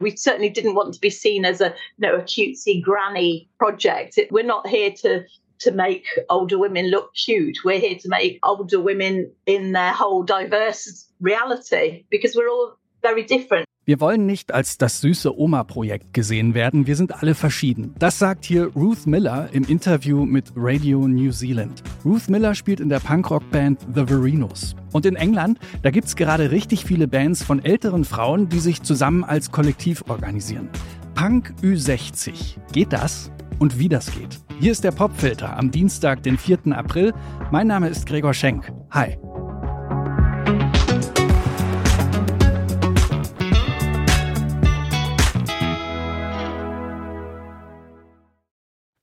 We certainly didn't want to be seen as a, you know, a cutesy granny project. We're not here to to make older women look cute. We're here to make older women in their whole diverse reality because we're all very different. Wir wollen nicht als das süße Oma-Projekt gesehen werden, wir sind alle verschieden. Das sagt hier Ruth Miller im Interview mit Radio New Zealand. Ruth Miller spielt in der Punkrock-Band The Verinos. Und in England, da gibt es gerade richtig viele Bands von älteren Frauen, die sich zusammen als Kollektiv organisieren. Punk Ü60. Geht das? Und wie das geht? Hier ist der Popfilter am Dienstag, den 4. April. Mein Name ist Gregor Schenk. Hi.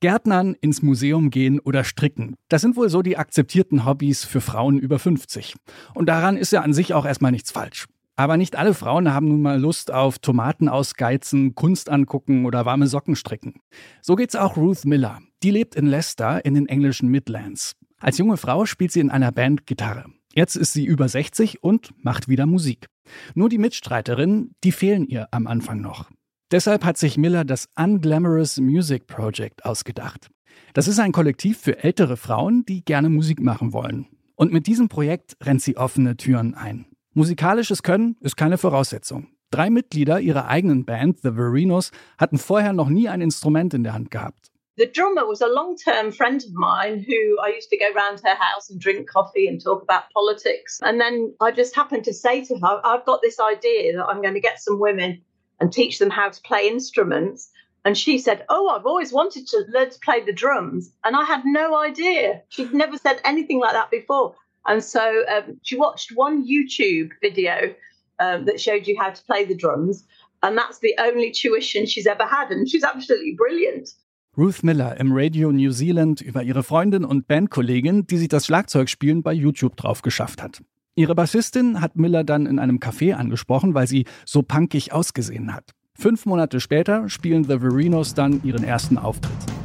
Gärtnern, ins Museum gehen oder stricken. Das sind wohl so die akzeptierten Hobbys für Frauen über 50. Und daran ist ja an sich auch erstmal nichts falsch. Aber nicht alle Frauen haben nun mal Lust auf Tomaten ausgeizen, Kunst angucken oder warme Socken stricken. So geht's auch Ruth Miller. Die lebt in Leicester in den englischen Midlands. Als junge Frau spielt sie in einer Band Gitarre. Jetzt ist sie über 60 und macht wieder Musik. Nur die Mitstreiterinnen, die fehlen ihr am Anfang noch. Deshalb hat sich Miller das Unglamorous Music Project ausgedacht. Das ist ein Kollektiv für ältere Frauen, die gerne Musik machen wollen. Und mit diesem Projekt rennt sie offene Türen ein. Musikalisches Können ist keine Voraussetzung. Drei Mitglieder ihrer eigenen Band, The Verinos, hatten vorher noch nie ein Instrument in der Hand gehabt. The drummer was a long term friend of mine who I used to go round her house and drink coffee and talk about politics. And then I just happened to say to her, I've got this idea that I'm going to get some women and teach them how to play instruments. And she said, Oh, I've always wanted to learn to play the drums. And I had no idea. She'd never said anything like that before. And so um, she watched one YouTube video um, that showed you how to play the drums. And that's the only tuition she's ever had. And she's absolutely brilliant. Ruth Miller im Radio New Zealand über ihre Freundin und Bandkollegin, die sich das Schlagzeugspielen bei YouTube drauf geschafft hat. Ihre Bassistin hat Miller dann in einem Café angesprochen, weil sie so punkig ausgesehen hat. Fünf Monate später spielen The Verinos dann ihren ersten Auftritt.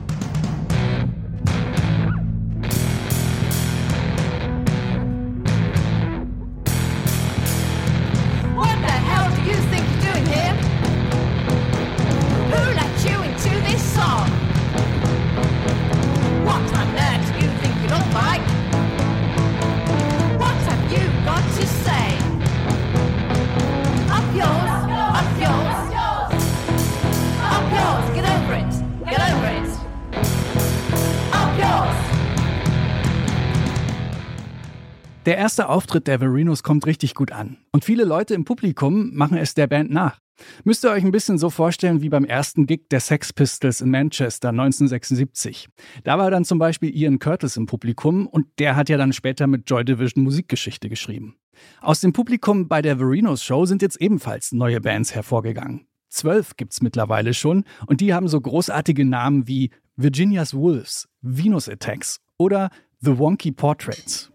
Der erste Auftritt der Verinos kommt richtig gut an. Und viele Leute im Publikum machen es der Band nach. Müsst ihr euch ein bisschen so vorstellen wie beim ersten Gig der Sex Pistols in Manchester 1976. Da war dann zum Beispiel Ian Curtis im Publikum und der hat ja dann später mit Joy Division Musikgeschichte geschrieben. Aus dem Publikum bei der Verinos Show sind jetzt ebenfalls neue Bands hervorgegangen. Zwölf gibt's mittlerweile schon und die haben so großartige Namen wie Virginia's Wolves, Venus Attacks oder The Wonky Portraits.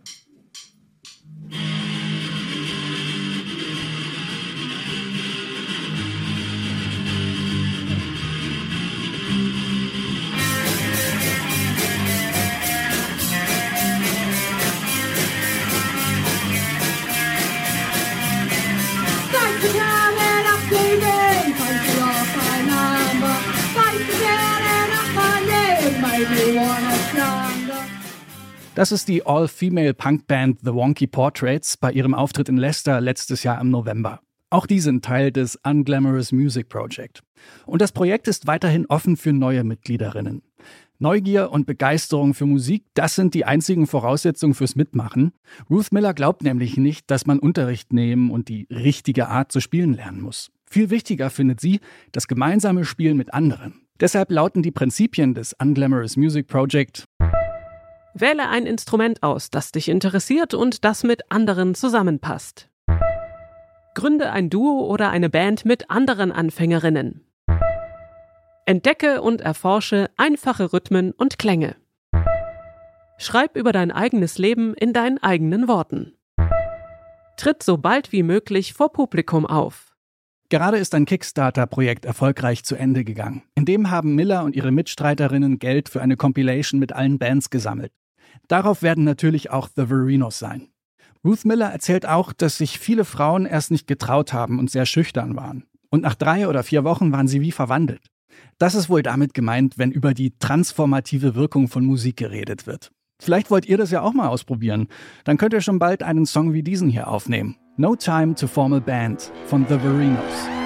Das ist die All-Female-Punk-Band The Wonky Portraits bei ihrem Auftritt in Leicester letztes Jahr im November. Auch die sind Teil des Unglamorous Music Project. Und das Projekt ist weiterhin offen für neue Mitgliederinnen. Neugier und Begeisterung für Musik, das sind die einzigen Voraussetzungen fürs Mitmachen. Ruth Miller glaubt nämlich nicht, dass man Unterricht nehmen und die richtige Art zu spielen lernen muss. Viel wichtiger findet sie das gemeinsame Spielen mit anderen. Deshalb lauten die Prinzipien des Unglamorous Music Project Wähle ein Instrument aus, das dich interessiert und das mit anderen zusammenpasst. Gründe ein Duo oder eine Band mit anderen Anfängerinnen. Entdecke und erforsche einfache Rhythmen und Klänge. Schreib über dein eigenes Leben in deinen eigenen Worten. Tritt so bald wie möglich vor Publikum auf. Gerade ist ein Kickstarter-Projekt erfolgreich zu Ende gegangen. In dem haben Miller und ihre Mitstreiterinnen Geld für eine Compilation mit allen Bands gesammelt. Darauf werden natürlich auch The Verinos sein. Ruth Miller erzählt auch, dass sich viele Frauen erst nicht getraut haben und sehr schüchtern waren. Und nach drei oder vier Wochen waren sie wie verwandelt. Das ist wohl damit gemeint, wenn über die transformative Wirkung von Musik geredet wird. Vielleicht wollt ihr das ja auch mal ausprobieren. Dann könnt ihr schon bald einen Song wie diesen hier aufnehmen. No Time to Form a Band von The Verinos.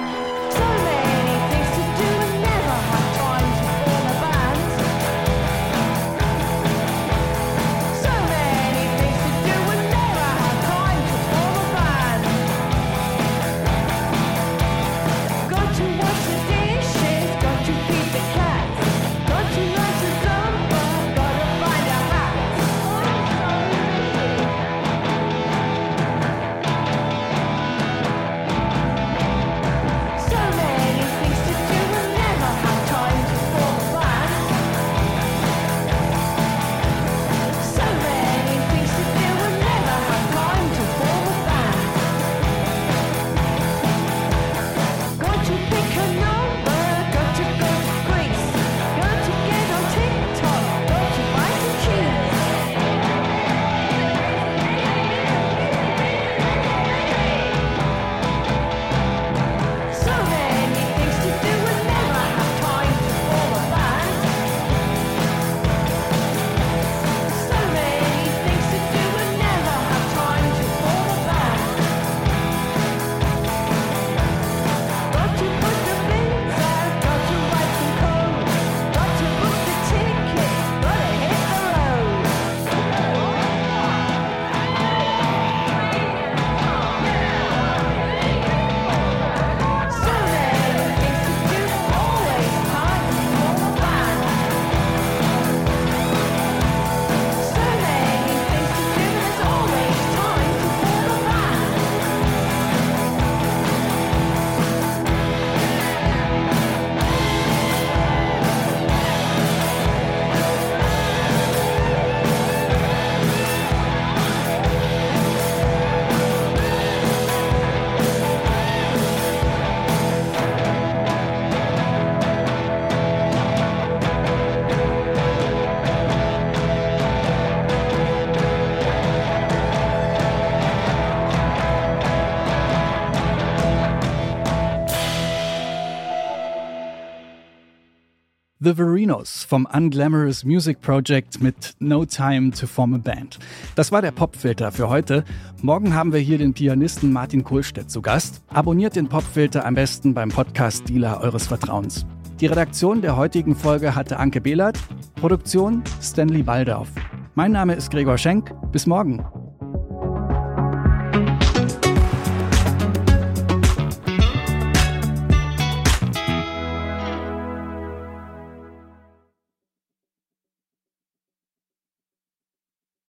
The Verinos vom Unglamorous Music Project mit No Time to Form a Band. Das war der Popfilter für heute. Morgen haben wir hier den Pianisten Martin Kohlstedt zu Gast. Abonniert den Popfilter am besten beim Podcast-Dealer eures Vertrauens. Die Redaktion der heutigen Folge hatte Anke Behlert, Produktion Stanley Baldauf. Mein Name ist Gregor Schenk. Bis morgen.